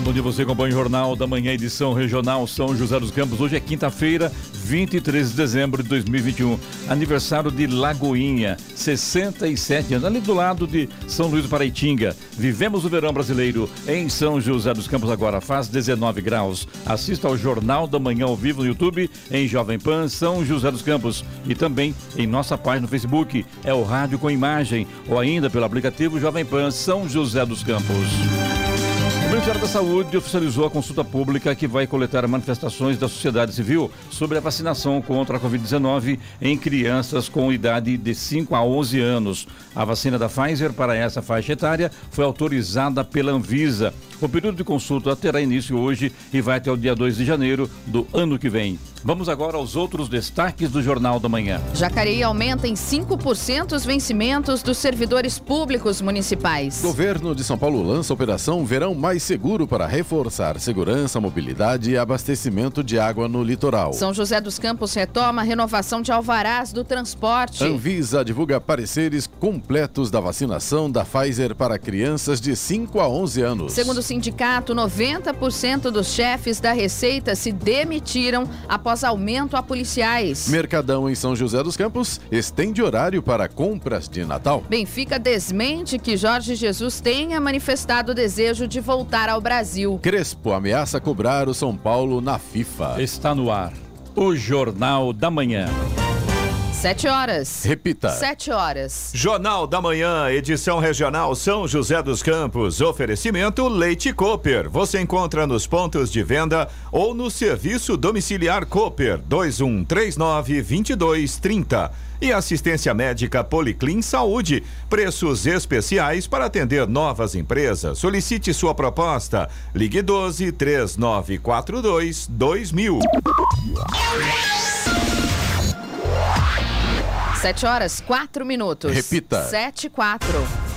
Bom dia você acompanha o Jornal da Manhã, edição regional São José dos Campos. Hoje é quinta-feira, 23 de dezembro de 2021. Aniversário de Lagoinha, 67 anos, ali do lado de São Luís do Paraitinga. Vivemos o verão brasileiro em São José dos Campos agora, faz 19 graus. Assista ao Jornal da Manhã ao vivo no YouTube, em Jovem Pan São José dos Campos. E também em nossa página no Facebook, é o Rádio com Imagem, ou ainda pelo aplicativo Jovem Pan São José dos Campos. O Ministério da Saúde oficializou a consulta pública que vai coletar manifestações da sociedade civil sobre a vacinação contra a Covid-19 em crianças com idade de 5 a 11 anos. A vacina da Pfizer para essa faixa etária foi autorizada pela Anvisa. O período de consulta terá início hoje e vai até o dia 2 de janeiro do ano que vem. Vamos agora aos outros destaques do Jornal da Manhã. Jacareí aumenta em 5% os vencimentos dos servidores públicos municipais. Governo de São Paulo lança a operação Verão Mais Seguro para reforçar segurança, mobilidade e abastecimento de água no litoral. São José dos Campos retoma a renovação de alvarás do transporte. Anvisa divulga pareceres completos da vacinação da Pfizer para crianças de 5 a 11 anos. Segundo o sindicato, 90% dos chefes da Receita se demitiram após aumento a policiais. Mercadão em São José dos Campos estende horário para compras de Natal. Benfica desmente que Jorge Jesus tenha manifestado o desejo de voltar ao Brasil. Crespo ameaça cobrar o São Paulo na FIFA. Está no ar o Jornal da Manhã. Sete horas. Repita. Sete horas. Jornal da Manhã, edição regional São José dos Campos. Oferecimento Leite Cooper. Você encontra nos pontos de venda ou no serviço domiciliar Cooper 2139 2230. E assistência médica Policlin Saúde. Preços especiais para atender novas empresas. Solicite sua proposta. Ligue 12 3942 2000. Sete horas, quatro minutos. Repita. Sete e quatro.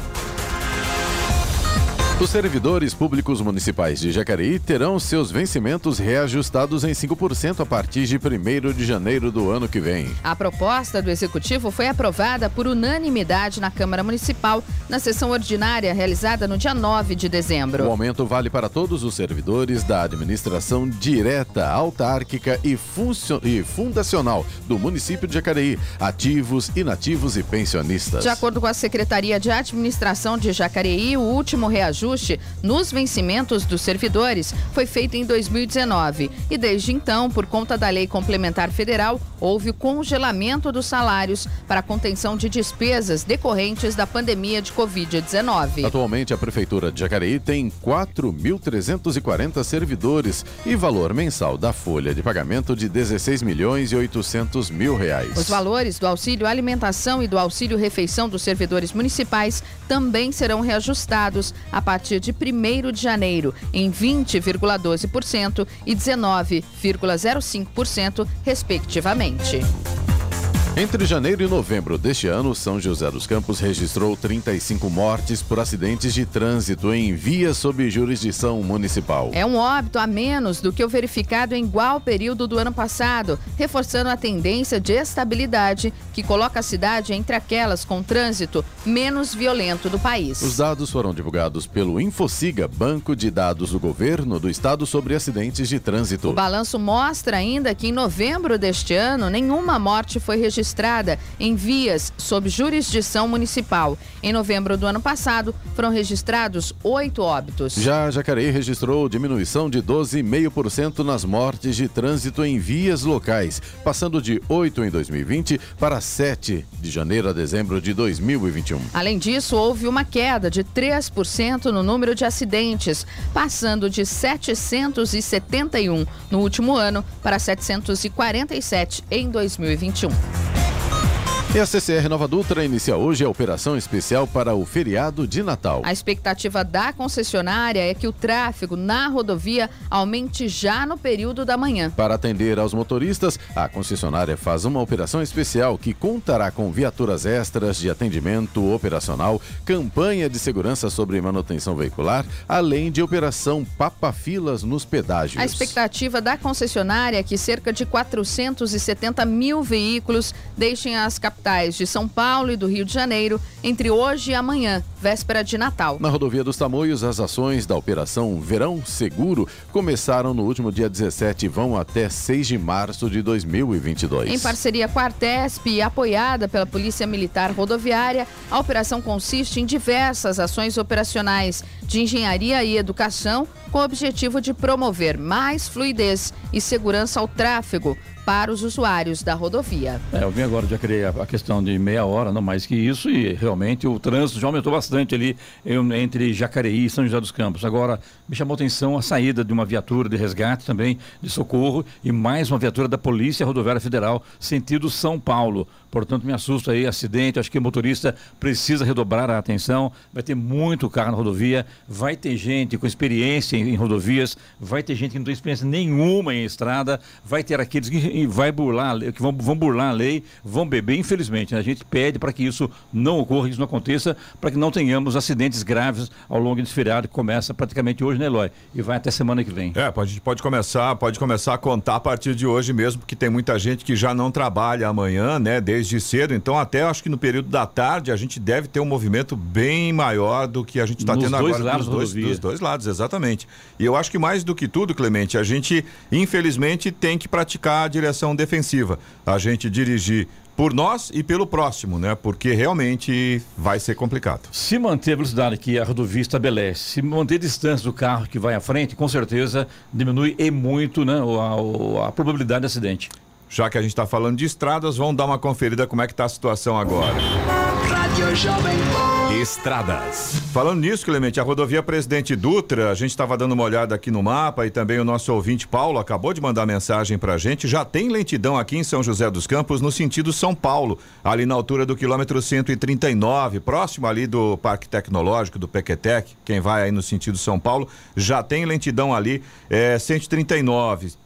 Os servidores públicos municipais de Jacareí terão seus vencimentos reajustados em 5% a partir de 1 de janeiro do ano que vem. A proposta do Executivo foi aprovada por unanimidade na Câmara Municipal na sessão ordinária realizada no dia 9 de dezembro. O aumento vale para todos os servidores da administração direta, autárquica e, e fundacional do município de Jacareí, ativos, inativos e pensionistas. De acordo com a Secretaria de Administração de Jacareí, o último reajuste nos vencimentos dos servidores foi feito em 2019 e desde então, por conta da Lei Complementar Federal, houve o congelamento dos salários para a contenção de despesas decorrentes da pandemia de Covid-19. Atualmente, a Prefeitura de Jacareí tem 4.340 servidores e valor mensal da folha de pagamento de 16 milhões e 800 mil reais. Os valores do auxílio alimentação e do auxílio refeição dos servidores municipais também serão reajustados a partir partir de 1 de janeiro em 20,12% e 19,05%, respectivamente. Entre janeiro e novembro deste ano, São José dos Campos registrou 35 mortes por acidentes de trânsito em vias sob jurisdição municipal. É um óbito a menos do que o verificado em igual período do ano passado, reforçando a tendência de estabilidade que coloca a cidade entre aquelas com trânsito menos violento do país. Os dados foram divulgados pelo Infociga, banco de dados do governo do estado sobre acidentes de trânsito. O balanço mostra ainda que em novembro deste ano nenhuma morte foi registrada registrada em vias sob jurisdição municipal. Em novembro do ano passado, foram registrados oito óbitos. Já Jacareí registrou diminuição de 12,5% nas mortes de trânsito em vias locais, passando de 8 em 2020 para 7 de janeiro a dezembro de 2021. Além disso, houve uma queda de 3% no número de acidentes, passando de 771 no último ano para 747 em 2021. E a CCR Nova Dutra inicia hoje a operação especial para o feriado de Natal. A expectativa da concessionária é que o tráfego na rodovia aumente já no período da manhã. Para atender aos motoristas, a concessionária faz uma operação especial que contará com viaturas extras de atendimento operacional, campanha de segurança sobre manutenção veicular, além de operação papa-filas nos pedágios. A expectativa da concessionária é que cerca de 470 mil veículos deixem as capitais capitais de São Paulo e do Rio de Janeiro entre hoje e amanhã, véspera de Natal. Na rodovia dos Tamoios, as ações da Operação Verão Seguro começaram no último dia 17 e vão até 6 de março de 2022. Em parceria com a Artesp e apoiada pela Polícia Militar Rodoviária, a operação consiste em diversas ações operacionais de engenharia e educação com o objetivo de promover mais fluidez e segurança ao tráfego para os usuários da rodovia. É, eu vim agora de criei a questão de meia hora, não mais que isso, e realmente o trânsito já aumentou bastante ali entre Jacareí e São José dos Campos. Agora, me chamou a atenção a saída de uma viatura de resgate também, de socorro, e mais uma viatura da Polícia Rodoviária Federal, sentido São Paulo. Portanto, me assusta aí acidente. Acho que o motorista precisa redobrar a atenção. Vai ter muito carro na rodovia, vai ter gente com experiência em, em rodovias, vai ter gente que não tem experiência nenhuma em estrada, vai ter aqueles que vai burlar, que vão, vão burlar a lei, vão beber. Infelizmente, né? a gente pede para que isso não ocorra, isso não aconteça, para que não tenhamos acidentes graves ao longo desse feriado que começa praticamente hoje, né, Eloy? E vai até semana que vem. É, pode, pode começar, pode começar a contar a partir de hoje mesmo, porque tem muita gente que já não trabalha amanhã, né? Desde desde cedo, então até acho que no período da tarde a gente deve ter um movimento bem maior do que a gente está tendo agora lados dos, dois, dos dois lados, exatamente. E eu acho que mais do que tudo, Clemente, a gente infelizmente tem que praticar a direção defensiva. A gente dirigir por nós e pelo próximo, né? Porque realmente vai ser complicado. Se manter a velocidade que a rodovia estabelece, se manter a distância do carro que vai à frente, com certeza diminui e muito né, a, a probabilidade de acidente. Já que a gente está falando de estradas, vamos dar uma conferida como é que está a situação agora. Estradas. Falando nisso, Clemente, a rodovia Presidente Dutra, a gente estava dando uma olhada aqui no mapa e também o nosso ouvinte Paulo acabou de mandar mensagem para a gente. Já tem lentidão aqui em São José dos Campos no sentido São Paulo, ali na altura do quilômetro 139, próximo ali do Parque Tecnológico do Pequetec. Quem vai aí no sentido São Paulo já tem lentidão ali, é 139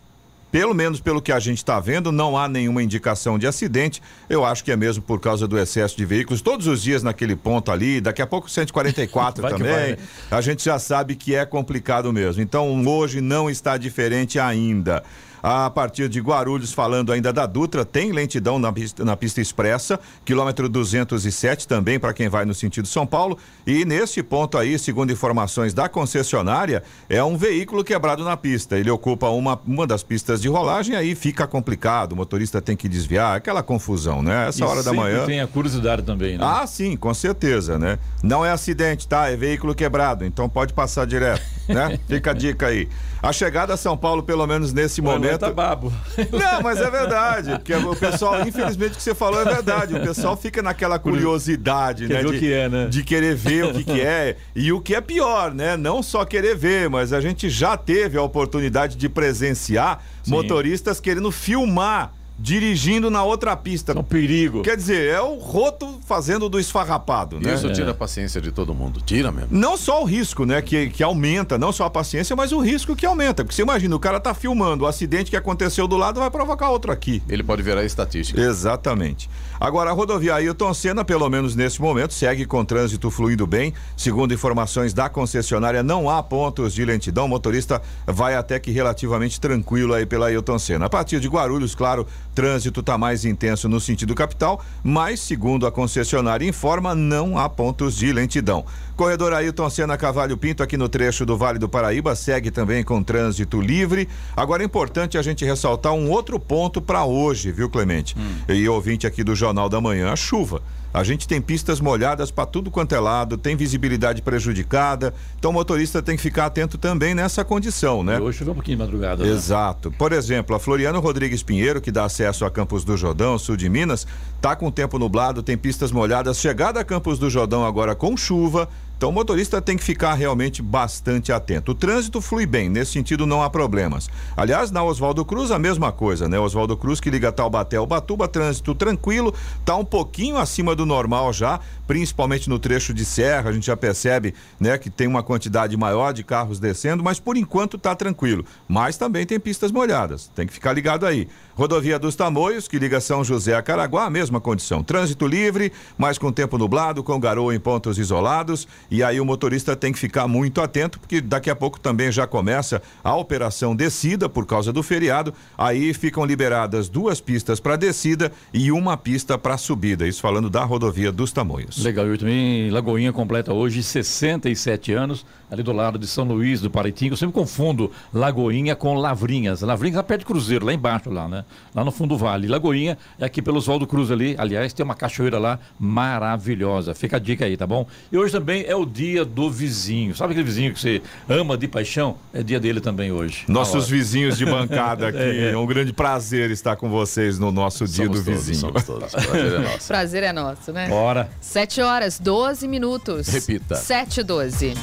pelo menos pelo que a gente está vendo, não há nenhuma indicação de acidente. Eu acho que é mesmo por causa do excesso de veículos. Todos os dias naquele ponto ali, daqui a pouco 144 também. Vai, né? A gente já sabe que é complicado mesmo. Então hoje não está diferente ainda a partir de Guarulhos, falando ainda da Dutra, tem lentidão na pista, na pista expressa, quilômetro 207 também para quem vai no sentido São Paulo. E nesse ponto aí, segundo informações da concessionária, é um veículo quebrado na pista. Ele ocupa uma, uma das pistas de rolagem, aí fica complicado, o motorista tem que desviar, aquela confusão, né? Essa e hora da manhã. Tem a curiosidade também, né? Ah, sim, com certeza, né? Não é acidente, tá? É veículo quebrado, então pode passar direto, né? Fica a dica aí. A chegada a São Paulo, pelo menos nesse momento Tá babo. Não, mas é verdade. Porque o pessoal, infelizmente, o que você falou é verdade. O pessoal fica naquela curiosidade, né? De, que é, né? de querer ver o que, que é. E o que é pior, né? Não só querer ver, mas a gente já teve a oportunidade de presenciar Sim. motoristas querendo filmar dirigindo na outra pista. É um perigo. Quer dizer, é o roto fazendo do esfarrapado, né? Isso tira a paciência de todo mundo. Tira mesmo. Não só o risco, né? Que, que aumenta, não só a paciência, mas o risco que aumenta. Porque você imagina, o cara tá filmando o acidente que aconteceu do lado vai provocar outro aqui. Ele pode virar estatística. Exatamente. Agora, a rodovia Ailton Senna, pelo menos nesse momento, segue com trânsito fluindo bem. Segundo informações da concessionária, não há pontos de lentidão. O motorista vai até que relativamente tranquilo aí pela Ailton Senna. A partir de Guarulhos, claro, trânsito está mais intenso no sentido capital, mas, segundo a concessionária informa, não há pontos de lentidão. Corredor Ailton Senna Cavalho Pinto, aqui no trecho do Vale do Paraíba, segue também com trânsito livre. Agora é importante a gente ressaltar um outro ponto para hoje, viu, Clemente? Hum. E ouvinte aqui do Jornal da Manhã, a chuva. A gente tem pistas molhadas para tudo quanto é lado, tem visibilidade prejudicada, então o motorista tem que ficar atento também nessa condição, né? E hoje choveu um pouquinho de madrugada. Né? Exato. Por exemplo, a Floriano Rodrigues Pinheiro, que dá acesso a Campos do Jordão, sul de Minas, tá com tempo nublado, tem pistas molhadas. Chegada a Campos do Jordão agora com chuva, Então o motorista tem que ficar realmente bastante atento. O trânsito flui bem, nesse sentido não há problemas. Aliás, na Oswaldo Cruz a mesma coisa, né? Oswaldo Cruz que liga Taubaté ao Batuba, trânsito tranquilo, tá um pouquinho acima do normal já, principalmente no trecho de serra, a gente já percebe, né, que tem uma quantidade maior de carros descendo, mas por enquanto tá tranquilo. Mas também tem pistas molhadas, tem que ficar ligado aí. Rodovia dos Tamoios, que liga São José a Caraguá, a mesma condição. Trânsito livre, mas com tempo nublado, com garoa em pontos isolados. E aí o motorista tem que ficar muito atento, porque daqui a pouco também já começa a operação descida por causa do feriado. Aí ficam liberadas duas pistas para descida e uma pista para subida. Isso falando da rodovia dos Tamoios. Legal, eu também. Lagoinha completa hoje 67 anos, ali do lado de São Luís do Paritinho. Eu sempre confundo Lagoinha com Lavrinhas. Lavrinhas lá perto de Cruzeiro, lá embaixo, lá, né? Lá no fundo do vale. Lagoinha é aqui pelo Oswaldo Cruz ali. Aliás, tem uma cachoeira lá maravilhosa. Fica a dica aí, tá bom? E hoje também é o dia do vizinho. Sabe aquele vizinho que você ama de paixão? É dia dele também hoje. Nossos vizinhos de bancada aqui. é, é. um grande prazer estar com vocês no nosso dia somos do todos, vizinho. Somos todos. Prazer é nosso. prazer é nosso, né? Bora. 7 horas, 12 minutos. Repita. 7 e 12.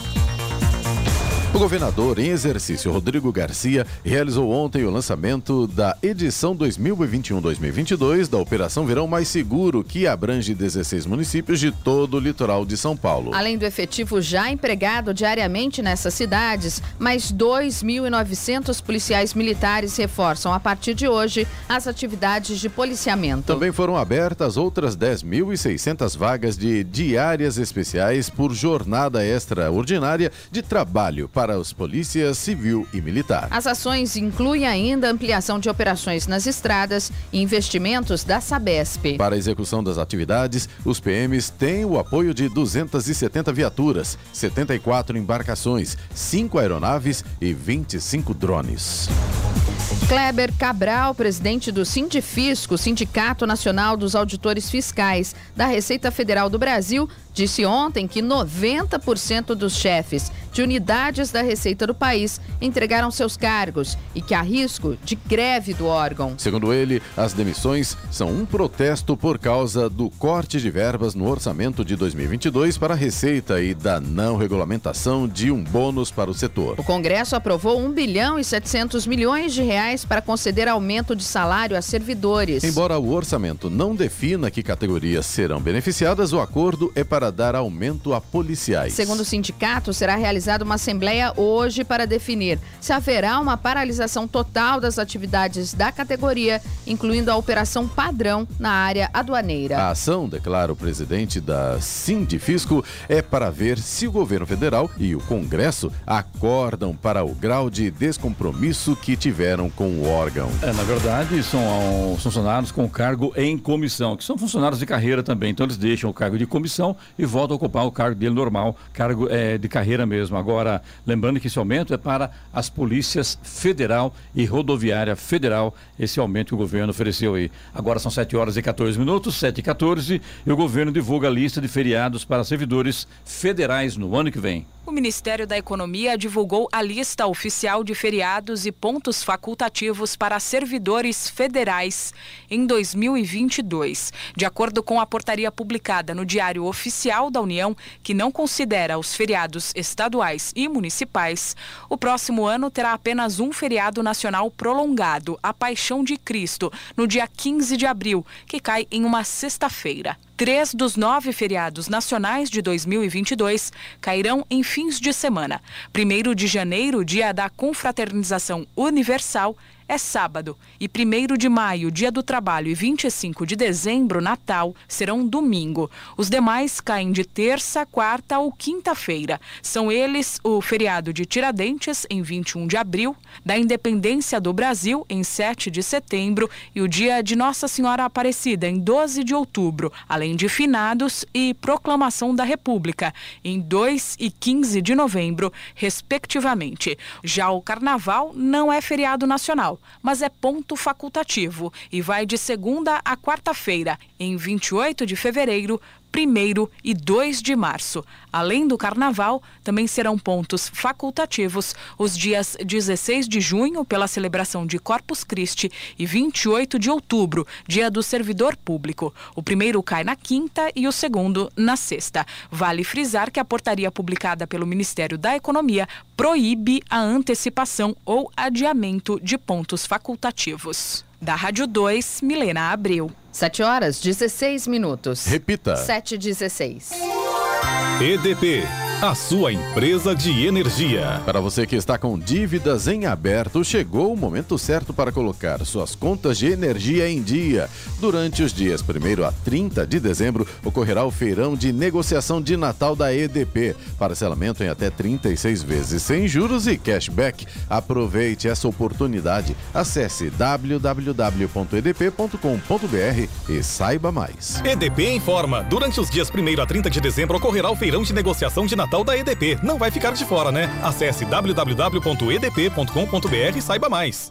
O governador em exercício, Rodrigo Garcia, realizou ontem o lançamento da edição 2021-2022 da Operação Verão Mais Seguro, que abrange 16 municípios de todo o litoral de São Paulo. Além do efetivo já empregado diariamente nessas cidades, mais 2.900 policiais militares reforçam a partir de hoje as atividades de policiamento. Também foram abertas outras 10.600 vagas de diárias especiais por jornada extraordinária de trabalho para para os polícias civil e militar. As ações incluem ainda ampliação de operações nas estradas e investimentos da Sabesp. Para a execução das atividades, os PMs têm o apoio de 270 viaturas, 74 embarcações, 5 aeronaves e 25 drones. Kleber Cabral, presidente do Sindifisco, Sindicato Nacional dos Auditores Fiscais da Receita Federal do Brasil, disse ontem que 90% dos chefes de unidades da Receita do país entregaram seus cargos e que há risco de greve do órgão. Segundo ele, as demissões são um protesto por causa do corte de verbas no orçamento de 2022 para a Receita e da não regulamentação de um bônus para o setor. O Congresso aprovou 1 bilhão e 700 milhões de reais para conceder aumento de salário a servidores. Embora o orçamento não defina que categorias serão beneficiadas, o acordo é para para dar aumento a policiais. Segundo o sindicato, será realizada uma assembleia hoje para definir se haverá uma paralisação total das atividades da categoria, incluindo a operação padrão na área aduaneira. A ação, declara o presidente da Sindifisco, é para ver se o governo federal e o Congresso acordam para o grau de descompromisso que tiveram com o órgão. É, na verdade, são funcionários com cargo em comissão, que são funcionários de carreira também, então eles deixam o cargo de comissão e volta a ocupar o cargo dele normal, cargo é, de carreira mesmo. Agora, lembrando que esse aumento é para as polícias federal e rodoviária federal, esse aumento que o governo ofereceu aí. Agora são 7 horas e 14 minutos, 7 e 14, e o governo divulga a lista de feriados para servidores federais no ano que vem. O Ministério da Economia divulgou a lista oficial de feriados e pontos facultativos para servidores federais em 2022. De acordo com a portaria publicada no Diário Oficial da União, que não considera os feriados estaduais e municipais, o próximo ano terá apenas um feriado nacional prolongado, a Paixão de Cristo, no dia 15 de abril, que cai em uma sexta-feira. Três dos nove feriados nacionais de 2022 cairão em fins de semana. Primeiro de janeiro, dia da confraternização universal, é sábado e 1 de maio, dia do trabalho, e 25 de dezembro, Natal, serão domingo. Os demais caem de terça, quarta ou quinta-feira. São eles o feriado de Tiradentes, em 21 de abril, da Independência do Brasil, em 7 de setembro, e o dia de Nossa Senhora Aparecida, em 12 de outubro, além de finados e proclamação da República, em 2 e 15 de novembro, respectivamente. Já o Carnaval não é feriado nacional mas é ponto facultativo e vai de segunda a quarta-feira, em 28 de fevereiro, 1 e 2 de março. Além do carnaval, também serão pontos facultativos os dias 16 de junho, pela celebração de Corpus Christi, e 28 de outubro, dia do servidor público. O primeiro cai na quinta e o segundo na sexta. Vale frisar que a portaria publicada pelo Ministério da Economia proíbe a antecipação ou adiamento de pontos facultativos. Da Rádio 2, Milena Abreu. 7 horas 16 minutos. Repita. 7 16. EDP, a sua empresa de energia. Para você que está com dívidas em aberto, chegou o momento certo para colocar suas contas de energia em dia. Durante os dias 1 a 30 de dezembro, ocorrerá o feirão de negociação de Natal da EDP. Parcelamento em até 36 vezes, sem juros e cashback. Aproveite essa oportunidade. Acesse www.edp.com.br e saiba mais. EDP informa: durante os dias 1 a 30 de dezembro ocorrerá o feirão de negociação de Natal da EDP. Não vai ficar de fora, né? Acesse www.edp.com.br e saiba mais.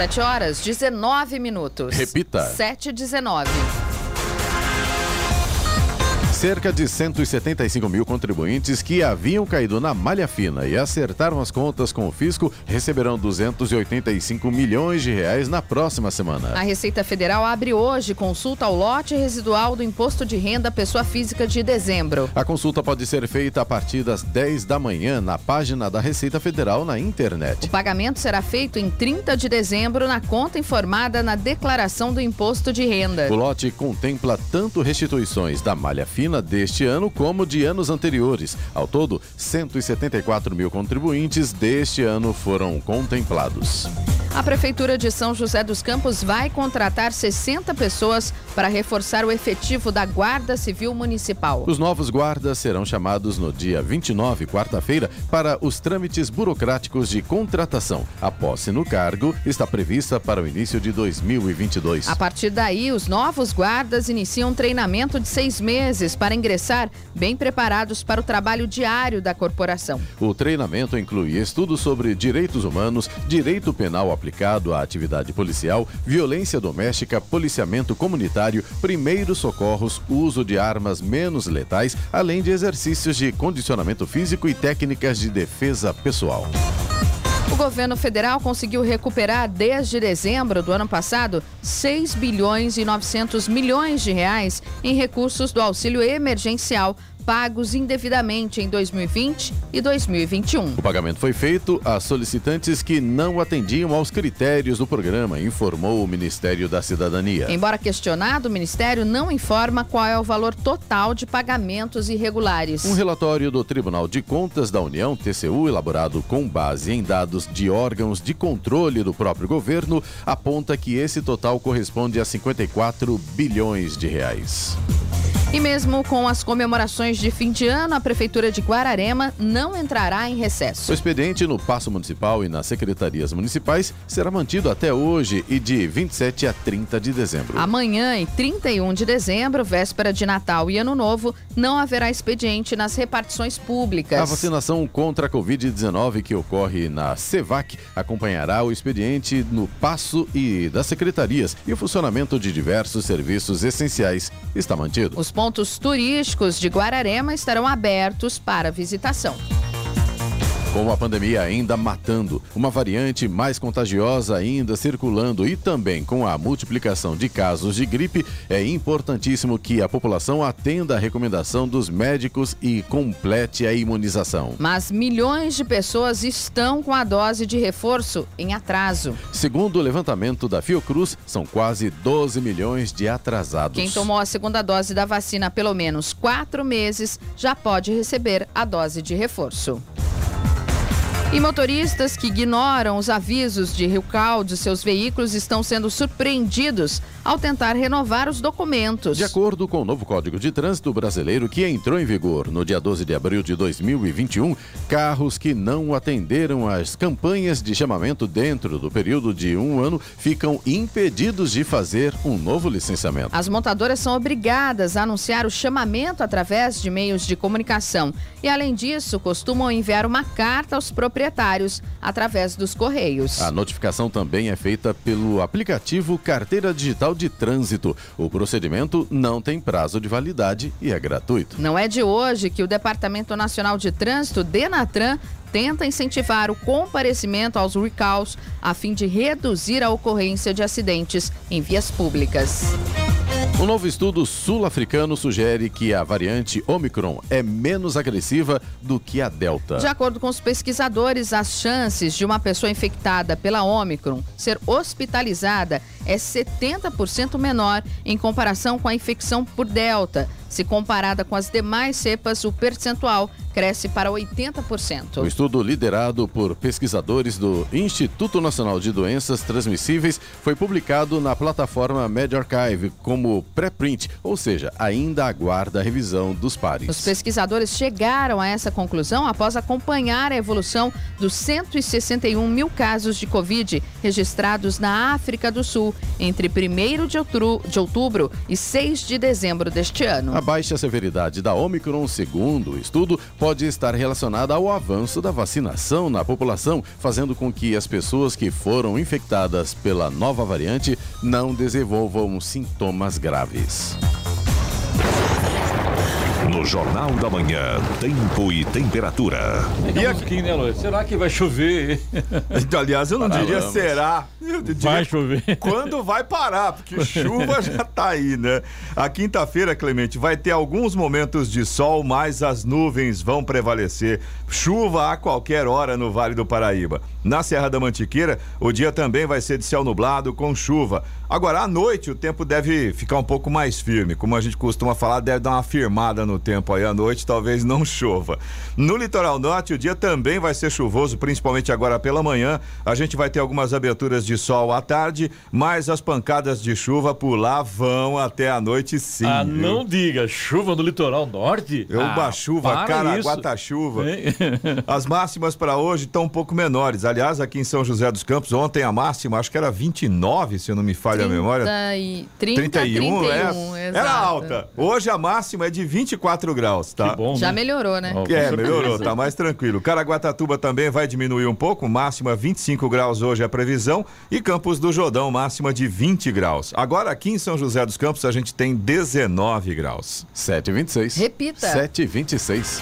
7 horas 19 minutos. Repita. 7 19. Cerca de 175 mil contribuintes que haviam caído na malha fina e acertaram as contas com o fisco receberão 285 milhões de reais na próxima semana. A Receita Federal abre hoje consulta ao lote residual do Imposto de Renda Pessoa Física de dezembro. A consulta pode ser feita a partir das 10 da manhã na página da Receita Federal na internet. O pagamento será feito em 30 de dezembro na conta informada na declaração do Imposto de Renda. O lote contempla tanto restituições da malha fina deste ano como de anos anteriores. Ao todo, 174 mil contribuintes deste ano foram contemplados. A Prefeitura de São José dos Campos vai contratar 60 pessoas para reforçar o efetivo da Guarda Civil Municipal. Os novos guardas serão chamados no dia 29, quarta-feira, para os trâmites burocráticos de contratação. A posse no cargo está prevista para o início de 2022. A partir daí, os novos guardas iniciam um treinamento de seis meses para ingressar bem preparados para o trabalho diário da corporação. O treinamento inclui estudos sobre direitos humanos, direito penal aplicado à atividade policial, violência doméstica, policiamento comunitário, primeiros socorros, uso de armas menos letais, além de exercícios de condicionamento físico e técnicas de defesa pessoal. O governo federal conseguiu recuperar desde dezembro do ano passado 6 bilhões e 900 milhões de reais em recursos do auxílio emergencial pagos indevidamente em 2020 e 2021. O pagamento foi feito a solicitantes que não atendiam aos critérios do programa, informou o Ministério da Cidadania. Embora questionado, o Ministério não informa qual é o valor total de pagamentos irregulares. Um relatório do Tribunal de Contas da União, TCU, elaborado com base em dados de órgãos de controle do próprio governo, aponta que esse total corresponde a 54 bilhões de reais. E mesmo com as comemorações de fim de ano, a Prefeitura de Guararema não entrará em recesso. O expediente no Paço Municipal e nas secretarias municipais será mantido até hoje e de 27 a 30 de dezembro. Amanhã e 31 de dezembro, véspera de Natal e Ano Novo, não haverá expediente nas repartições públicas. A vacinação contra a Covid-19 que ocorre na CEVAC acompanhará o expediente no Paço e das secretarias e o funcionamento de diversos serviços essenciais está mantido. Os pontos turísticos de Guararema estarão abertos para visitação. Com a pandemia ainda matando, uma variante mais contagiosa ainda circulando e também com a multiplicação de casos de gripe, é importantíssimo que a população atenda a recomendação dos médicos e complete a imunização. Mas milhões de pessoas estão com a dose de reforço em atraso. Segundo o levantamento da Fiocruz, são quase 12 milhões de atrasados. Quem tomou a segunda dose da vacina há pelo menos quatro meses já pode receber a dose de reforço. E motoristas que ignoram os avisos de recall de seus veículos estão sendo surpreendidos ao tentar renovar os documentos. De acordo com o novo Código de Trânsito Brasileiro, que entrou em vigor no dia 12 de abril de 2021, carros que não atenderam às campanhas de chamamento dentro do período de um ano ficam impedidos de fazer um novo licenciamento. As montadoras são obrigadas a anunciar o chamamento através de meios de comunicação e, além disso, costumam enviar uma carta aos proprietários através dos correios. A notificação também é feita pelo aplicativo Carteira Digital de Trânsito. O procedimento não tem prazo de validade e é gratuito. Não é de hoje que o Departamento Nacional de Trânsito, Denatran, tenta incentivar o comparecimento aos recalls a fim de reduzir a ocorrência de acidentes em vias públicas. Um novo estudo sul-africano sugere que a variante Omicron é menos agressiva do que a Delta. De acordo com os pesquisadores, as chances de uma pessoa infectada pela Omicron ser hospitalizada é 70% menor em comparação com a infecção por Delta. Se comparada com as demais cepas, o percentual cresce para 80%. O estudo liderado por pesquisadores do Instituto Nacional de Doenças Transmissíveis foi publicado na plataforma MedArchive como pré-print, ou seja, ainda aguarda a revisão dos pares. Os pesquisadores chegaram a essa conclusão após acompanhar a evolução dos 161 mil casos de Covid registrados na África do Sul entre 1 de outubro, de outubro e 6 de dezembro deste ano. A baixa severidade da Omicron, segundo o estudo, pode estar relacionada ao avanço da vacinação na população, fazendo com que as pessoas que foram infectadas pela nova variante não desenvolvam sintomas graves. No Jornal da Manhã, tempo e temperatura. E aqui, né, Luiz? Será que vai chover? Aliás, eu não Paralama. diria será. Vai chover. Quando vai parar, porque chuva já tá aí, né? A quinta-feira, Clemente, vai ter alguns momentos de sol, mas as nuvens vão prevalecer. Chuva a qualquer hora no Vale do Paraíba. Na Serra da Mantiqueira, o dia também vai ser de céu nublado com chuva. Agora, à noite, o tempo deve ficar um pouco mais firme. Como a gente costuma falar, deve dar uma firmada no tempo aí à noite, talvez não chova. No litoral norte, o dia também vai ser chuvoso, principalmente agora pela manhã. A gente vai ter algumas aberturas de sol à tarde, mas as pancadas de chuva por lá vão até a noite sim. ah, viu? não diga, chuva no litoral norte? Eu ah, chuva, para Caraguatá-chuva. isso. Hein? As máximas para hoje estão um pouco menores. Aliás, aqui em São José dos Campos, ontem a máxima acho que era 29, se eu não me falha a memória. 30 e 30, 31, 31, é, exato. era alta. Hoje a máxima é de 24 graus, tá? Que bom, Já né? melhorou, né? Com É, melhorou, tá mais tranquilo. Caraguatatuba também vai diminuir um pouco, máxima 25 graus hoje é a previsão. E Campos do Jordão, máxima de 20 graus. Agora aqui em São José dos Campos a gente tem 19 graus. 7h26. Repita. 7h26.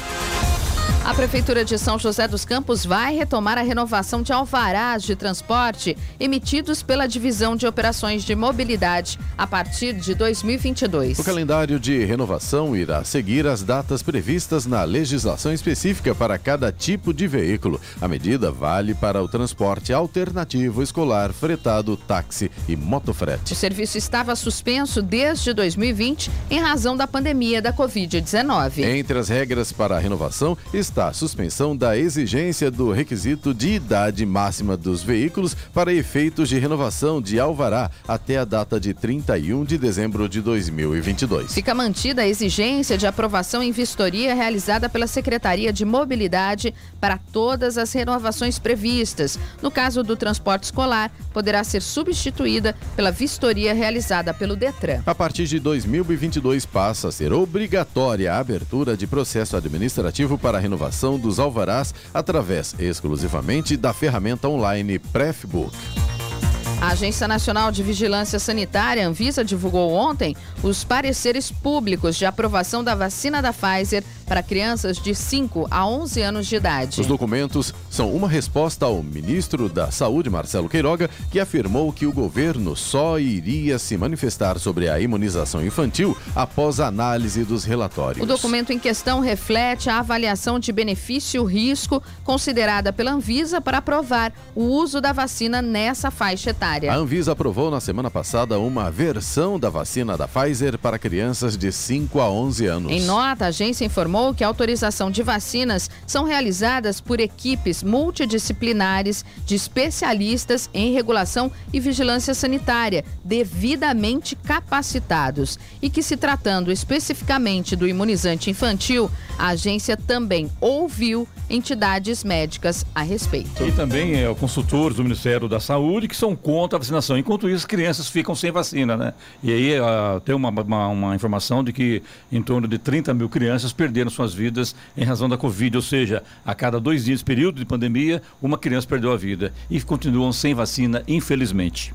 A Prefeitura de São José dos Campos vai retomar a renovação de alvarás de transporte emitidos pela Divisão de Operações de Mobilidade a partir de 2022. O calendário de renovação irá seguir as datas previstas na legislação específica para cada tipo de veículo. A medida vale para o transporte alternativo escolar, fretado, táxi e O motofrete. serviço estava suspenso desde 2020 em razão da pandemia da Covid-19. Entre as regras para a renovação está a suspensão da exigência do requisito de idade máxima dos veículos para efeitos de renovação de alvará até a data de 31 de dezembro de 2022. Fica mantida a exigência de aprovação em vistoria realizada pela Secretaria de Mobilidade para todas as renovações previstas. No caso do transporte escolar, poderá ser substituída pela vistoria realizada pelo Detran. A partir de 2022 passa a ser obrigatória a abertura de processo administrativo para a renovação dos alvarás através exclusivamente da ferramenta online Prefbook. A Agência Nacional de Vigilância Sanitária, Anvisa, divulgou ontem os pareceres públicos de aprovação da vacina da Pfizer para crianças de 5 a 11 anos de idade. Os documentos são uma resposta ao ministro da Saúde, Marcelo Queiroga, que afirmou que o governo só iria se manifestar sobre a imunização infantil após a análise dos relatórios. O documento em questão reflete a avaliação de benefício-risco considerada pela Anvisa para aprovar o uso da vacina nessa faixa etária. Sanitária. A Anvisa aprovou na semana passada uma versão da vacina da Pfizer para crianças de 5 a 11 anos. Em nota, a agência informou que a autorização de vacinas são realizadas por equipes multidisciplinares de especialistas em regulação e vigilância sanitária, devidamente capacitados, e que se tratando especificamente do imunizante infantil, a agência também ouviu entidades médicas a respeito. E também é, consultores do Ministério da Saúde que são contra a vacinação. Enquanto isso, as crianças ficam sem vacina, né? E aí uh, tem uma, uma, uma, informação de que em torno de 30 mil crianças perderam suas vidas em razão da Covid. Ou seja, a cada dois dias, período de pandemia, uma criança perdeu a vida. E continuam sem vacina, infelizmente.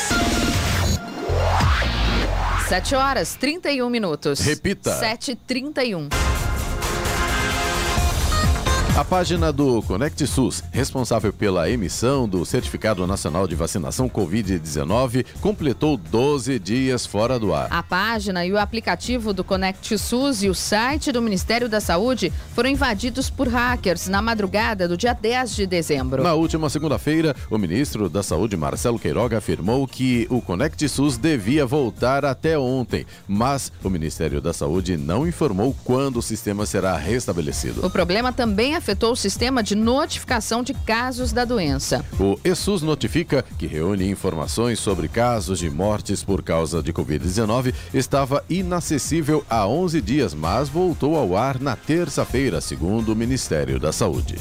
7 horas 31 minutos. Repita. 7h31. A página do Conect SUS, responsável pela emissão do Certificado Nacional de Vacinação Covid-19, completou 12 dias fora do ar. A página e o aplicativo do Conect SUS e o site do Ministério da Saúde foram invadidos por hackers na madrugada do dia 10 de dezembro. Na última segunda-feira, o ministro da Saúde, Marcelo Queiroga, afirmou que o Conect SUS devia voltar até ontem, mas o Ministério da Saúde não informou quando o sistema será restabelecido. O problema também afetou o sistema de notificação de casos da doença. O ESUS notifica que reúne informações sobre casos de mortes por causa de Covid-19 estava inacessível há 11 dias, mas voltou ao ar na terça-feira, segundo o Ministério da Saúde.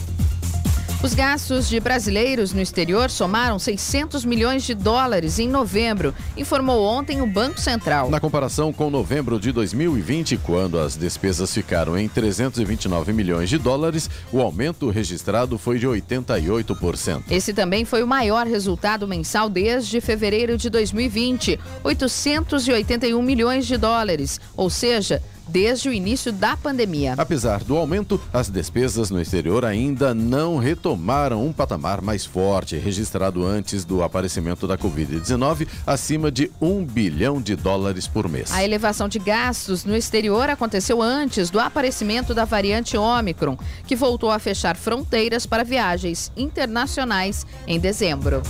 Os gastos de brasileiros no exterior somaram 600 milhões de dólares em novembro, informou ontem o Banco Central. Na comparação com novembro de 2020, quando as despesas ficaram em 329 milhões de dólares, o aumento registrado foi de 88%. Esse também foi o maior resultado mensal desde fevereiro de 2020, 881 milhões de dólares, ou seja, desde o início da pandemia. Apesar do aumento, as despesas no exterior ainda não retomaram um patamar mais forte, registrado antes do aparecimento da Covid-19, acima de um bilhão de dólares por mês. A elevação de gastos no exterior aconteceu antes do aparecimento da variante Ômicron, que voltou a fechar fronteiras para viagens internacionais em dezembro.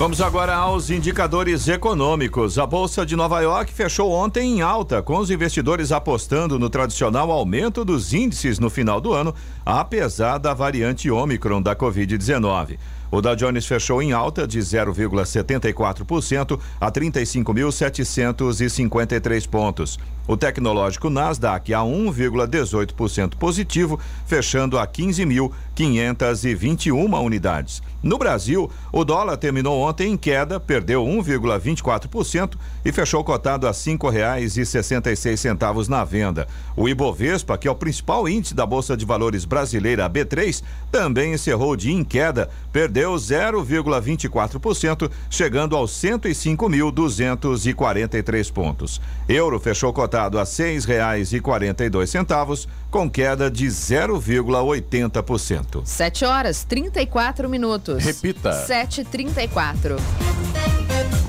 Vamos agora aos indicadores econômicos. A Bolsa de Nova York fechou ontem em alta, com os investidores apostando no tradicional aumento dos índices no final do ano, apesar da variante Ômicron da Covid-19. O Dow Jones fechou em alta de 0,74% a 35.753 pontos. O tecnológico Nasdaq a 1,18% positivo, fechando a 15.521 unidades. No Brasil, o dólar terminou ontem em queda, perdeu 1,24% e fechou cotado a R$ 5,66 na venda. O Ibovespa, que é o principal índice da Bolsa de Valores brasileira B3, também encerrou dia em queda, perdeu 0,24%, chegando aos 105.243 pontos. Euro fechou cotado a seis reais e quarenta e dois centavos, com queda de 0,80%. 7 horas 34 minutos. Repita. 7h34.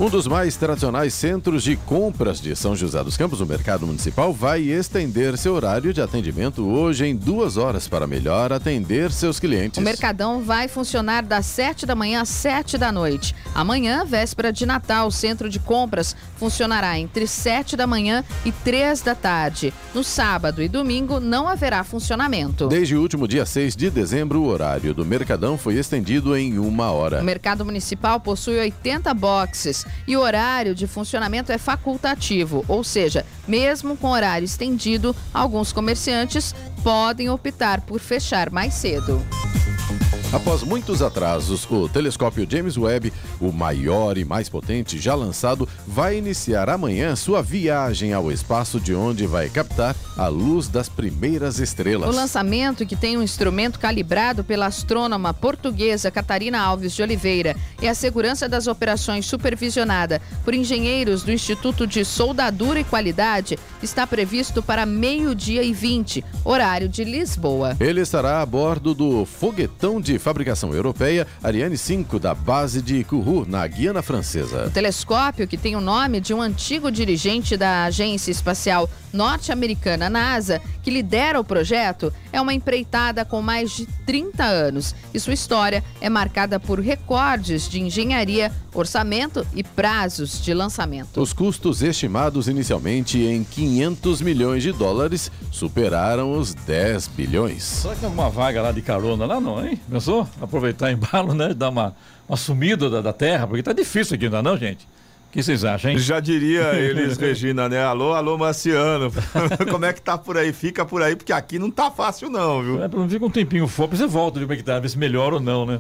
Um dos mais tradicionais centros de compras de São José dos Campos, o Mercado Municipal, vai estender seu horário de atendimento hoje em duas horas para melhor atender seus clientes. O Mercadão vai funcionar das 7 da manhã às 7 da noite. Amanhã, véspera de Natal, o centro de compras funcionará entre 7 da manhã e 3 da tarde. No sábado e domingo não haverá funcionamento. Desde o último dia 6 de dezembro, o horário do Mercadão foi estendido em uma hora. O Mercado Municipal possui 80 boxes e o horário de funcionamento é facultativo, ou seja, mesmo com horário estendido, alguns comerciantes podem optar por fechar mais cedo. Após muitos atrasos, o telescópio James Webb, o maior e mais potente já lançado, vai iniciar amanhã sua viagem ao espaço de onde vai captar a luz das primeiras estrelas. O lançamento, que tem um instrumento calibrado pela astrônoma portuguesa Catarina Alves de Oliveira e a segurança das operações supervisionada por engenheiros do Instituto de Soldadura e Qualidade, está previsto para meio-dia e 20, horário de Lisboa. Ele estará a bordo do foguetão de fabricação europeia Ariane 5 da base de Kourou, na Guiana Francesa. O telescópio, que tem o nome de um antigo dirigente da Agência Espacial Norte-Americana NASA, que lidera o projeto, é uma empreitada com mais de 30 anos e sua história é marcada por recordes de engenharia, orçamento e prazos de lançamento. Os custos estimados inicialmente em 500 milhões de dólares superaram os 10 bilhões. Será que tem alguma vaga lá de carona lá não, hein? Pensou? Aproveitar embalo, né? Dar uma, uma sumida da, da terra, porque tá difícil aqui, ainda não, gente? O que vocês acham, hein? Já diria eles, Regina, né? Alô, alô, Marciano. como é que tá por aí? Fica por aí, porque aqui não tá fácil, não, viu? É, não fica um tempinho fora, você volta de como é que tá, ver se melhora ou não, né?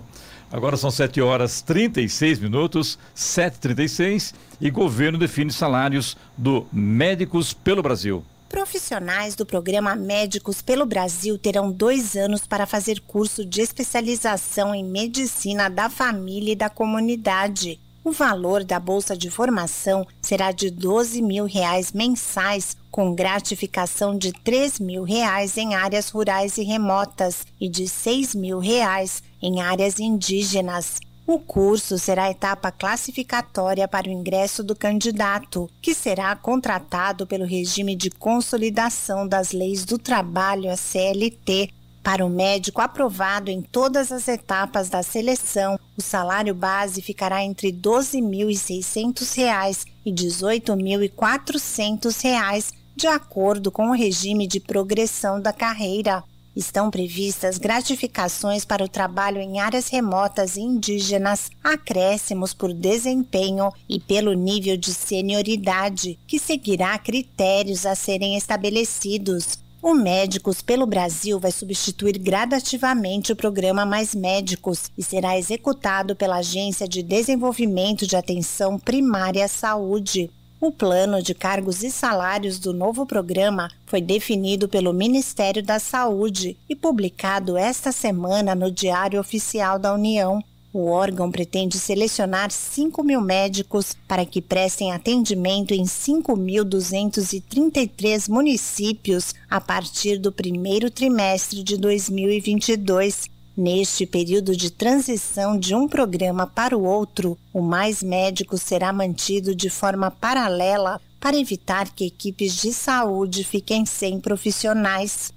Agora são 7 horas 36 minutos, 7h36, e governo define salários do Médicos pelo Brasil. Profissionais do programa Médicos pelo Brasil terão dois anos para fazer curso de especialização em medicina da família e da comunidade. O valor da bolsa de formação será de 12 mil reais mensais, com gratificação de 3 mil reais em áreas rurais e remotas e de 6 mil reais em áreas indígenas. O curso será a etapa classificatória para o ingresso do candidato, que será contratado pelo regime de consolidação das leis do trabalho, a CLT. Para o médico aprovado em todas as etapas da seleção, o salário base ficará entre R$ 12.600 e R$ 18.400, de acordo com o regime de progressão da carreira. Estão previstas gratificações para o trabalho em áreas remotas e indígenas, acréscimos por desempenho e pelo nível de senioridade, que seguirá critérios a serem estabelecidos. O Médicos pelo Brasil vai substituir gradativamente o programa Mais Médicos e será executado pela Agência de Desenvolvimento de Atenção Primária à Saúde. O plano de cargos e salários do novo programa foi definido pelo Ministério da Saúde e publicado esta semana no Diário Oficial da União. O órgão pretende selecionar 5 mil médicos para que prestem atendimento em 5.233 municípios a partir do primeiro trimestre de 2022. Neste período de transição de um programa para o outro, o Mais Médico será mantido de forma paralela para evitar que equipes de saúde fiquem sem profissionais.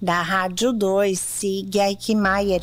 Da Rádio 2, siga Eichmeier.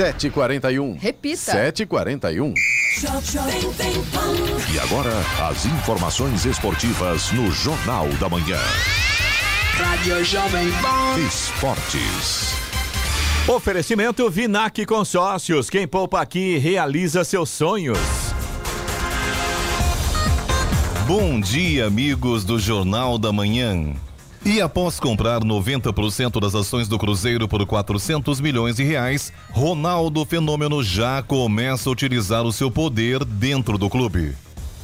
7h41. Repita. 7h41. E agora, as informações esportivas no Jornal da Manhã. Rádio Jovem Pan. Esportes. Oferecimento Vinac Consórcios. Quem poupa aqui realiza seus sonhos. Bom dia, amigos do Jornal da Manhã. E após comprar 90% das ações do Cruzeiro por 400 milhões de reais, Ronaldo Fenômeno já começa a utilizar o seu poder dentro do clube.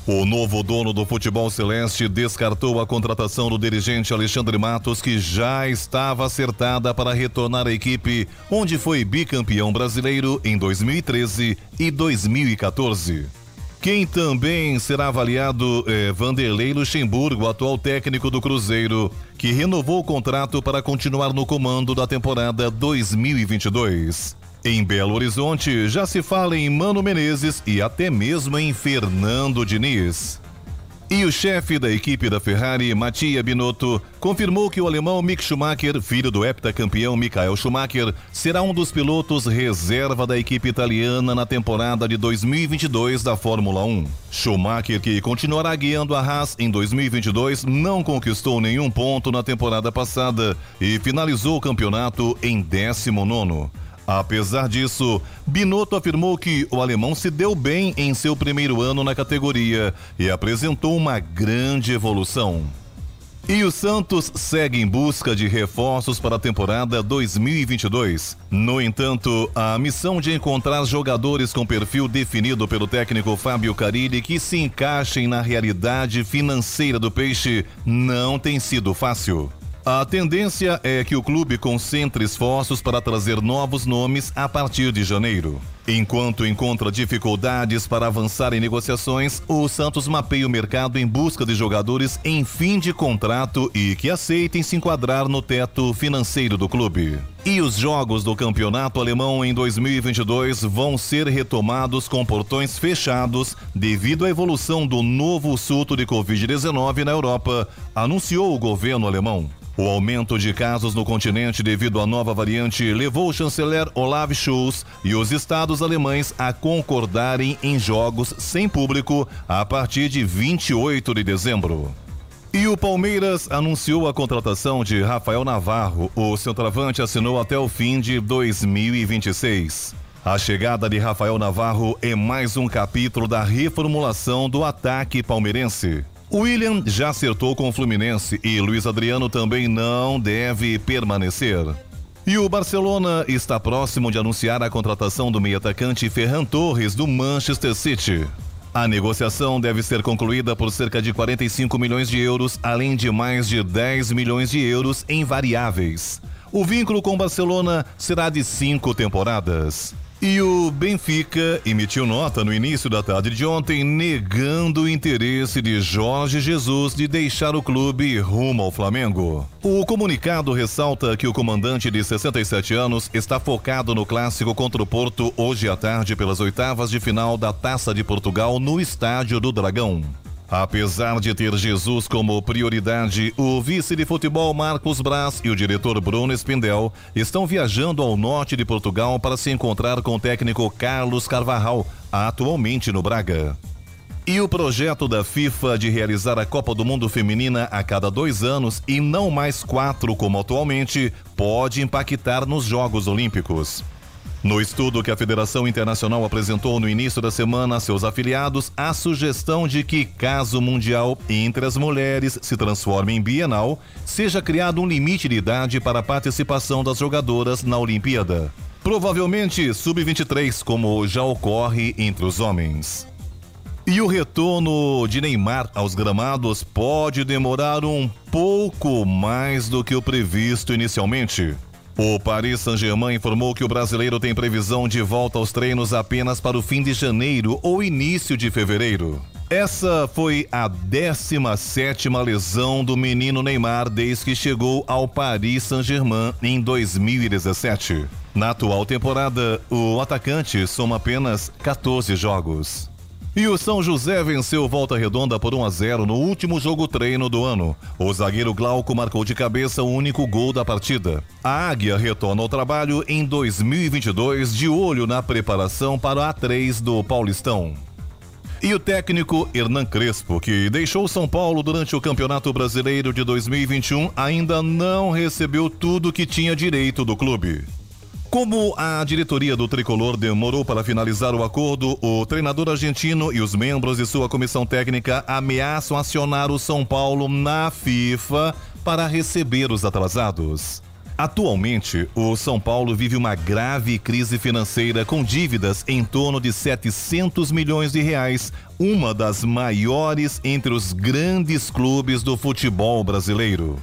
O novo dono do futebol celeste descartou a contratação do dirigente Alexandre Matos, que já estava acertada para retornar à equipe, onde foi bicampeão brasileiro em 2013 e 2014. Quem também será avaliado é Vanderlei Luxemburgo, atual técnico do Cruzeiro, que renovou o contrato para continuar no comando da temporada 2022. Em Belo Horizonte, já se fala em Mano Menezes e até mesmo em Fernando Diniz. E o chefe da equipe da Ferrari, Mattia Binotto, confirmou que o alemão Mick Schumacher, filho do heptacampeão Michael Schumacher, será um dos pilotos reserva da equipe italiana na temporada de 2022 da Fórmula 1. Schumacher, que continuará guiando a Haas em 2022, não conquistou nenhum ponto na temporada passada e finalizou o campeonato em 19º. Apesar disso, Binotto afirmou que o alemão se deu bem em seu primeiro ano na categoria e apresentou uma grande evolução. E o Santos segue em busca de reforços para a temporada 2022. No entanto, a missão de encontrar jogadores com perfil definido pelo técnico Fábio Carilli que se encaixem na realidade financeira do peixe não tem sido fácil. A tendência é que o clube concentre esforços para trazer novos nomes a partir de janeiro. Enquanto encontra dificuldades para avançar em negociações, o Santos mapeia o mercado em busca de jogadores em fim de contrato e que aceitem se enquadrar no teto financeiro do clube. E os jogos do campeonato alemão em 2022 vão ser retomados com portões fechados devido à evolução do novo surto de Covid-19 na Europa, anunciou o governo alemão. O aumento de casos no continente devido à nova variante levou o chanceler Olaf Scholz e os estados alemães a concordarem em jogos sem público a partir de 28 de dezembro. E o Palmeiras anunciou a contratação de Rafael Navarro. O centroavante assinou até o fim de 2026. A chegada de Rafael Navarro é mais um capítulo da reformulação do ataque palmeirense. William já acertou com o Fluminense e Luiz Adriano também não deve permanecer. E o Barcelona está próximo de anunciar a contratação do meio-atacante Ferran Torres do Manchester City. A negociação deve ser concluída por cerca de 45 milhões de euros, além de mais de 10 milhões de euros em variáveis. O vínculo com o Barcelona será de cinco temporadas. E o Benfica emitiu nota no início da tarde de ontem negando o interesse de Jorge Jesus de deixar o clube rumo ao Flamengo. O comunicado ressalta que o comandante de 67 anos está focado no clássico contra o Porto hoje à tarde pelas oitavas de final da Taça de Portugal no Estádio do Dragão. Apesar de ter Jesus como prioridade, o vice de futebol Marcos Braz e o diretor Bruno Espindel estão viajando ao norte de Portugal para se encontrar com o técnico Carlos Carvajal, atualmente no Braga. E o projeto da FIFA de realizar a Copa do Mundo Feminina a cada dois anos e não mais quatro como atualmente pode impactar nos Jogos Olímpicos. No estudo que a Federação Internacional apresentou no início da semana a seus afiliados, a sugestão de que, caso Mundial entre as mulheres se transforme em bienal, seja criado um limite de idade para a participação das jogadoras na Olimpíada. Provavelmente sub-23, como já ocorre entre os homens. E o retorno de Neymar aos gramados pode demorar um pouco mais do que o previsto inicialmente. O Paris Saint-Germain informou que o brasileiro tem previsão de volta aos treinos apenas para o fim de janeiro ou início de fevereiro. Essa foi a 17 lesão do menino Neymar desde que chegou ao Paris Saint-Germain em 2017. Na atual temporada, o atacante soma apenas 14 jogos. E o São José venceu Volta Redonda por 1 a 0 no último jogo treino do ano. O zagueiro Glauco marcou de cabeça o único gol da partida. A Águia retorna ao trabalho em 2022 de olho na preparação para a A3 do Paulistão. E o técnico Hernan Crespo, que deixou São Paulo durante o Campeonato Brasileiro de 2021, ainda não recebeu tudo que tinha direito do clube. Como a diretoria do Tricolor demorou para finalizar o acordo, o treinador argentino e os membros de sua comissão técnica ameaçam acionar o São Paulo na FIFA para receber os atrasados. Atualmente, o São Paulo vive uma grave crise financeira com dívidas em torno de 700 milhões de reais, uma das maiores entre os grandes clubes do futebol brasileiro.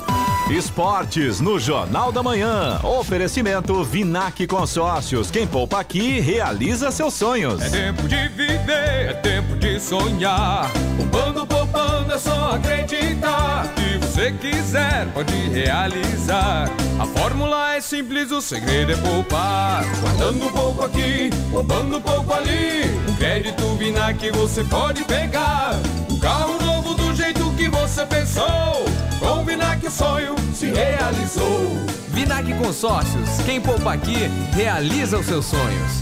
Esportes no Jornal da Manhã. Oferecimento Vinac Consórcios. Quem poupa aqui realiza seus sonhos. É tempo de viver, é tempo de sonhar. Poupando, poupando, é só acreditar. Se você quiser, pode realizar. A fórmula é simples, o segredo é poupar. Guardando pouco aqui, poupando pouco ali. Um crédito Vinac você pode pegar. Um carro novo do jeito que você pensou. Com Vinac o sonho se realizou. Vinac Consórcios, quem poupa aqui, realiza os seus sonhos.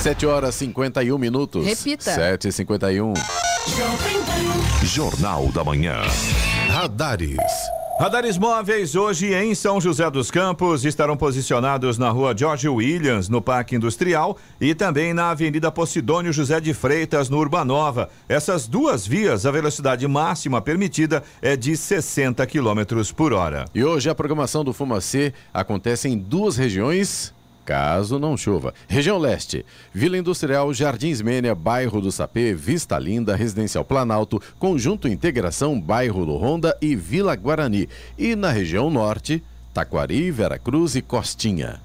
7 horas 51 minutos. Repita. 7 e 51 Jornal da Manhã. Radares. Radares móveis hoje em São José dos Campos estarão posicionados na rua George Williams, no Parque Industrial, e também na Avenida Posidônio José de Freitas, no Urbanova. Essas duas vias, a velocidade máxima permitida é de 60 km por hora. E hoje a programação do Fumacê acontece em duas regiões. Caso não chova. Região Leste, Vila Industrial, Jardins Mênia, Bairro do Sapê, Vista Linda, Residencial Planalto, Conjunto Integração, Bairro do Ronda e Vila Guarani. E na região Norte, Taquari, Veracruz e Costinha.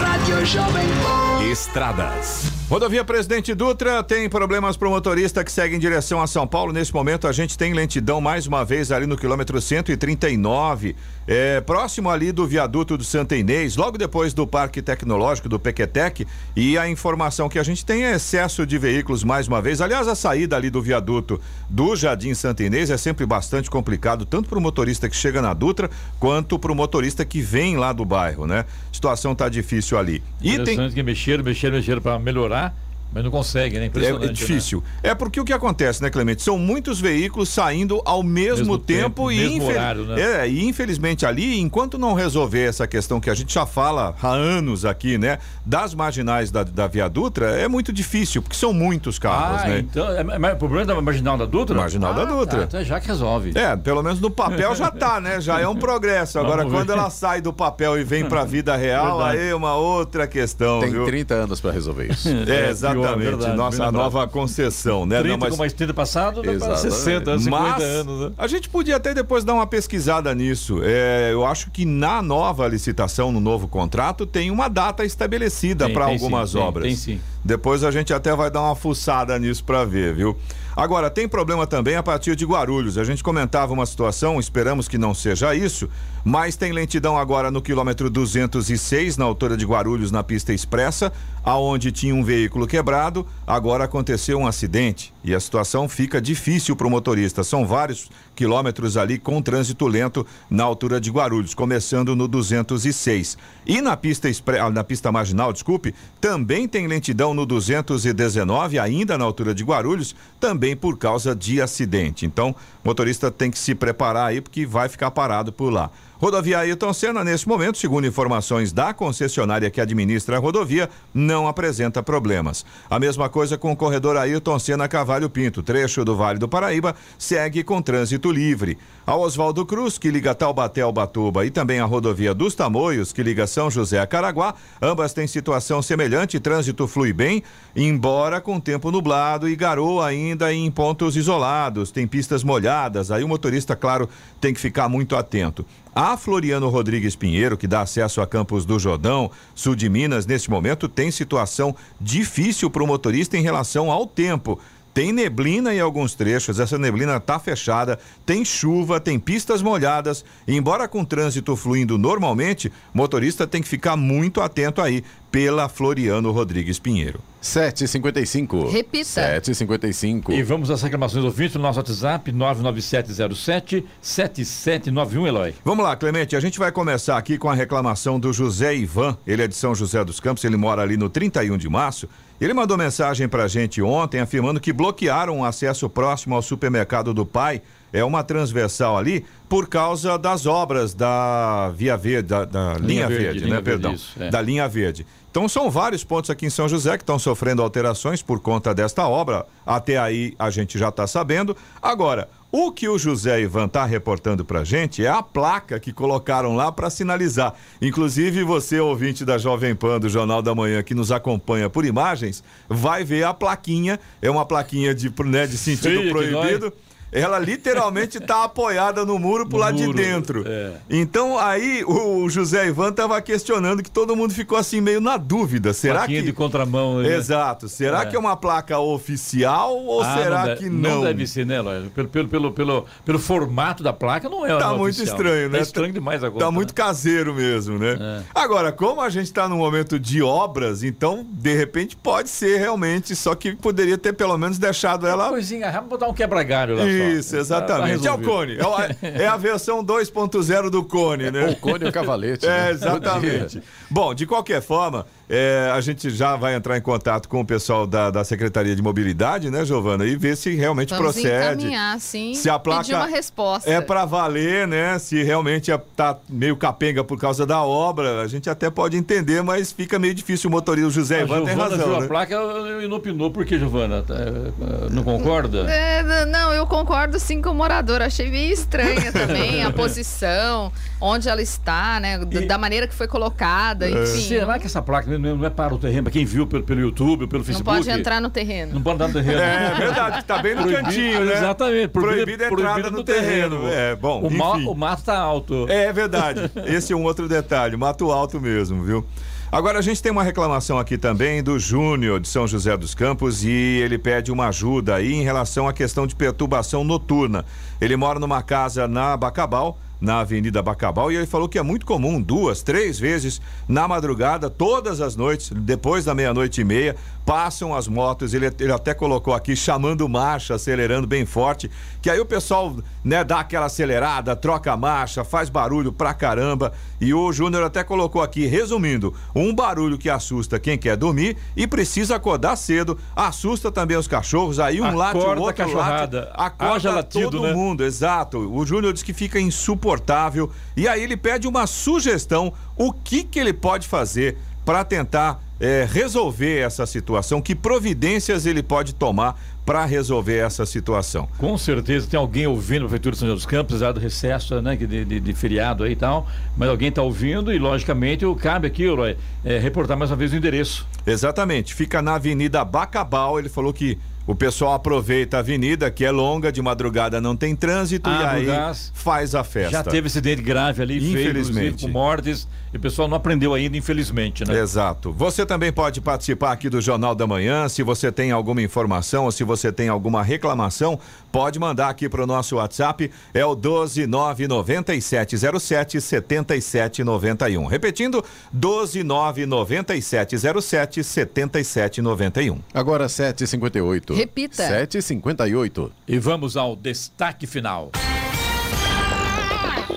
Rádio Jovem Pan. Estradas. Rodovia Presidente Dutra tem problemas para o motorista que segue em direção a São Paulo. Nesse momento a gente tem lentidão mais uma vez ali no quilômetro 139, é, próximo ali do viaduto do Santa Inês, logo depois do Parque Tecnológico do Pequetec. E a informação que a gente tem é excesso de veículos mais uma vez. Aliás, a saída ali do viaduto do Jardim Santa Inês é sempre bastante complicado, tanto para o motorista que chega na Dutra, quanto para o motorista que vem lá do bairro, né? A situação tá difícil ali. E tem que mexeram, mexeram, mexeram para melhorar. tá? Mas não consegue, né? É, é difícil. Né? É porque o que acontece, né, Clemente? São muitos veículos saindo ao mesmo, mesmo tempo, tempo, e, mesmo infel... horário, né? é, e infelizmente ali, enquanto não resolver essa questão que a gente já fala há anos aqui, né? Das marginais da, da Via Dutra, é muito difícil, porque são muitos carros, ah, né? Então, é, o problema da marginal da Dutra? Marginal ah, da Dutra. Tá, então já que resolve. É, pelo menos no papel já tá, né? Já é um progresso. Agora, quando ela sai do papel e vem pra vida real, verdade. aí é uma outra questão. Tem viu? 30 anos para resolver isso. É, exatamente. Pior, Nossa, a nova concessão, né? 30 Não, mas... com mais 30 passado, dá para 60, 50 mas anos. Né? A gente podia até depois dar uma pesquisada nisso. É, eu acho que na nova licitação, no novo contrato, tem uma data estabelecida para algumas sim, obras. Tem, tem sim. Depois a gente até vai dar uma fuçada nisso para ver, viu? Agora, tem problema também a partir de Guarulhos. A gente comentava uma situação, esperamos que não seja isso, mas tem lentidão agora no quilômetro 206, na altura de Guarulhos, na pista expressa, aonde tinha um veículo quebrado. Agora aconteceu um acidente e a situação fica difícil para o motorista. São vários quilômetros ali com trânsito lento na altura de Guarulhos, começando no 206. E na pista, expre... na pista marginal, desculpe, também tem lentidão no 219, ainda na altura de Guarulhos, também por causa de acidente. Então, o motorista tem que se preparar aí porque vai ficar parado por lá. Rodovia Ailton Senna, nesse momento, segundo informações da concessionária que administra a rodovia, não apresenta problemas. A mesma coisa com o corredor Ailton Senna Cavalho Pinto, trecho do Vale do Paraíba, segue com trânsito livre. A Oswaldo Cruz, que liga Taubaté ao Batuba, e também a rodovia dos Tamoios, que liga São José a Caraguá, ambas têm situação semelhante, trânsito flui bem, embora com tempo nublado e garoa ainda em pontos isolados, tem pistas molhadas, aí o motorista, claro, tem que ficar muito atento. A Floriano Rodrigues Pinheiro, que dá acesso a Campos do Jordão, sul de Minas, neste momento tem situação difícil para o motorista em relação ao tempo. Tem neblina em alguns trechos, essa neblina está fechada, tem chuva, tem pistas molhadas. Embora com trânsito fluindo normalmente, motorista tem que ficar muito atento aí pela Floriano Rodrigues Pinheiro. 755. Repita. 755. E vamos às reclamações do ouvinte no nosso WhatsApp 99707 7791, Eloy. Vamos lá, Clemente, a gente vai começar aqui com a reclamação do José Ivan. Ele é de São José dos Campos, ele mora ali no 31 de março. Ele mandou mensagem pra gente ontem afirmando que bloquearam o acesso próximo ao supermercado do pai é uma transversal ali por causa das obras da Via Verde, da, da linha, verde, verde linha né? verde, Perdão, isso, é. da linha verde. Então são vários pontos aqui em São José que estão sofrendo alterações por conta desta obra. Até aí a gente já está sabendo. Agora, o que o José Ivan está reportando para gente é a placa que colocaram lá para sinalizar. Inclusive, você, ouvinte da Jovem Pan do Jornal da Manhã, que nos acompanha por imagens, vai ver a plaquinha. É uma plaquinha de, né, de sentido proibido. Ela literalmente está apoiada no muro pro No lado muro, de dentro. é. Então aí o José Ivan estava questionando que todo mundo ficou assim meio na dúvida. Será Plaquinha que de contramão. né? Exato. Será É. que é uma placa oficial ou Ah, será de- que não? Não deve ser, né, Lóia? Pelo, pelo, pelo, pelo, pelo formato da placa, não é Tá uma muito oficial. estranho, né? Tá estranho demais agora. Tá muito caseiro mesmo, né? É. Agora, como a gente tá num momento de obras, então, de repente, pode ser realmente, só que poderia ter pelo menos deixado ela. Coisinha, vamos botar um quebra-galho lá só. Isso, exatamente. tá é o. Cone. É, é a versão 2.0 do Cone, né? O Cone e o Cavalete. É, né? exatamente. Bom, de qualquer forma, é, a gente já vai entrar em contato com o pessoal da, da Secretaria de Mobilidade, né, Giovana? E ver se realmente Vamos procede. sim, Se a placa pedir uma resposta. É pra valer, né? Se realmente é- tá meio capenga por causa da obra, a gente até pode entender, mas fica meio difícil o motorista. O José A Ivan tem Giovana razão. viu né? a placa e não opinou. Por que, Giovana? Tá, eh, Não concorda? É, não, eu concordo sim com o morador. Achei meio estranha também a posição, onde ela está, né? d- Da maneira que foi colocada, enfim. Será que essa placa não não é para o terreno? Para quem viu pelo, pelo YouTube, pelo Não Facebook? pode entrar no terreno. Não pode entrar no terreno. É verdade, que tá bem no Proibido- cantinho, né? Exatamente. Proibida a entrada no terreno. É, bom, O, ma- o mato tá alto. É verdade. Esse é um outro detalhe, mato alto mesmo, viu? Agora a gente tem uma reclamação aqui também do Júnior de São José dos Campos e ele pede uma ajuda aí em relação à questão de perturbação noturna. Ele mora numa casa na Bacabal, na Avenida Bacabal, e ele falou que é muito comum, duas, três vezes na madrugada, todas as noites, depois da meia-noite e meia, passam as motos. Ele, ele até colocou aqui chamando marcha, acelerando bem forte, que aí o pessoal, né, dá aquela acelerada, troca a marcha, faz barulho pra caramba. E o Júnior até colocou aqui, resumindo, um barulho que assusta quem quer dormir e precisa acordar cedo, assusta também os cachorros, aí um late, o Acorda outro late, cachorrada. acorda Haja latido, todo né? mundo, exato. O Júnior diz que fica insuportável e aí ele pede uma sugestão, o que que ele pode fazer para tentar eh, resolver essa situação, que providências ele pode tomar para resolver essa situação. Com certeza tem alguém ouvindo a Prefeitura de São José dos Campos, apesar do recesso, né, de, de- de feriado aí e tal, mas alguém está ouvindo e, logicamente, cabe aqui, Roy, é, reportar mais uma vez o endereço. Exatamente, fica na Avenida Bacabal. Ele falou que o pessoal aproveita a avenida, que é longa, de madrugada não tem trânsito, e Abre o aí gás. faz a festa. Já teve acidente grave ali, feio, Infelizmente. inclusive, com mortes, e o pessoal não aprendeu ainda, infelizmente, né? Exato. Você também pode participar aqui do Jornal da Manhã. Se você tem alguma informação ou se você tem alguma reclamação, pode mandar aqui para o nosso WhatsApp. É o 1299707 7791. Repetindo, 1299707 7791. Agora 7h58. Repita. 7h58. E vamos ao destaque final.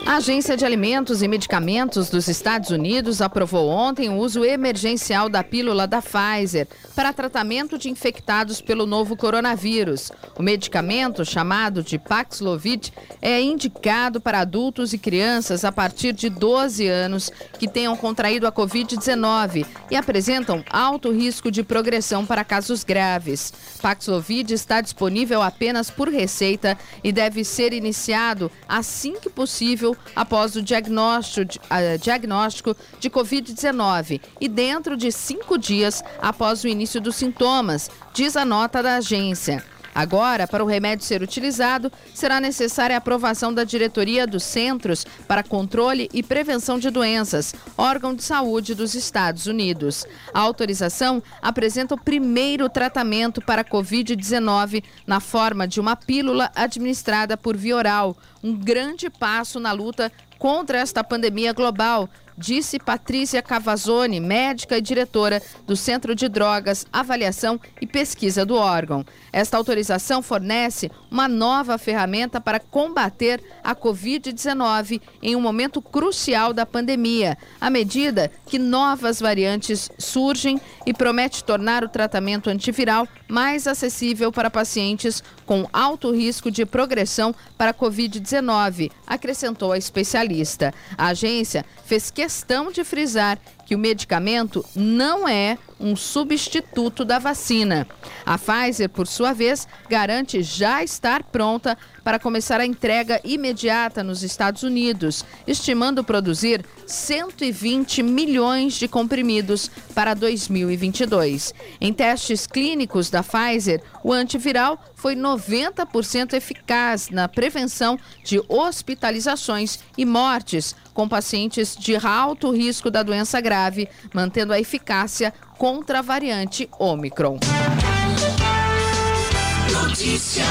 A Agência de Alimentos e Medicamentos dos Estados Unidos aprovou ontem o uso emergencial da pílula da Pfizer para tratamento de infectados pelo novo coronavírus. O medicamento, chamado de Paxlovid, é indicado para adultos e crianças a partir de 12 anos que tenham contraído a Covid-19 e apresentam alto risco de progressão para casos graves. Paxlovid está disponível apenas por receita e deve ser iniciado assim que possível após o diagnóstico de, ah, diagnóstico de Covid-19 e dentro de cinco dias após o início dos sintomas, diz a nota da agência. Agora, para o remédio ser utilizado, será necessária a aprovação da diretoria dos Centros para Controle e Prevenção de Doenças, órgão de saúde dos Estados Unidos. A autorização apresenta o primeiro tratamento para a Covid-19 na forma de uma pílula administrada por via oral, um grande passo na luta contra esta pandemia global, disse Patrícia Cavazzoni, médica e diretora do Centro de Drogas, Avaliação e Pesquisa do órgão. Esta autorização fornece uma nova ferramenta para combater a Covid-19 em um momento crucial da pandemia, à medida que novas variantes surgem e promete tornar o tratamento antiviral mais acessível para pacientes com alto risco de progressão para a Covid-19, acrescentou a especialista. A agência fez questão de frisar que o medicamento não é um substituto da vacina. A Pfizer, por sua vez, garante já estar pronta para começar a entrega imediata nos Estados Unidos, estimando produzir 120 milhões de comprimidos para 2022. Em testes clínicos da Pfizer, o antiviral foi 90% eficaz na prevenção de hospitalizações e mortes com pacientes de alto risco da doença grave, mantendo a eficácia contra a variante Omicron. Notícia.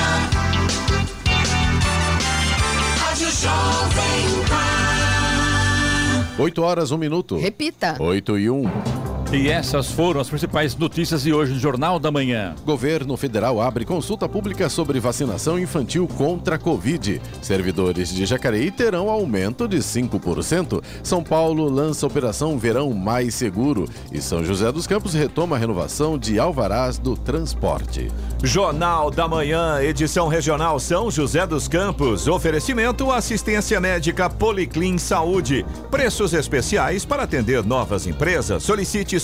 Rádio Jovem Pan. 8 horas, 1 minuto. Repita. 8 e 1. E essas foram as principais notícias de hoje no Jornal da Manhã. Governo federal abre consulta pública sobre vacinação infantil contra a Covid. Servidores de Jacareí terão aumento de 5%. São Paulo lança Operação Verão Mais Seguro. E São José dos Campos retoma a renovação de alvarás do transporte. Jornal da Manhã, edição regional São José dos Campos. Oferecimento assistência médica Policlin Saúde. Preços especiais para atender novas empresas. Solicite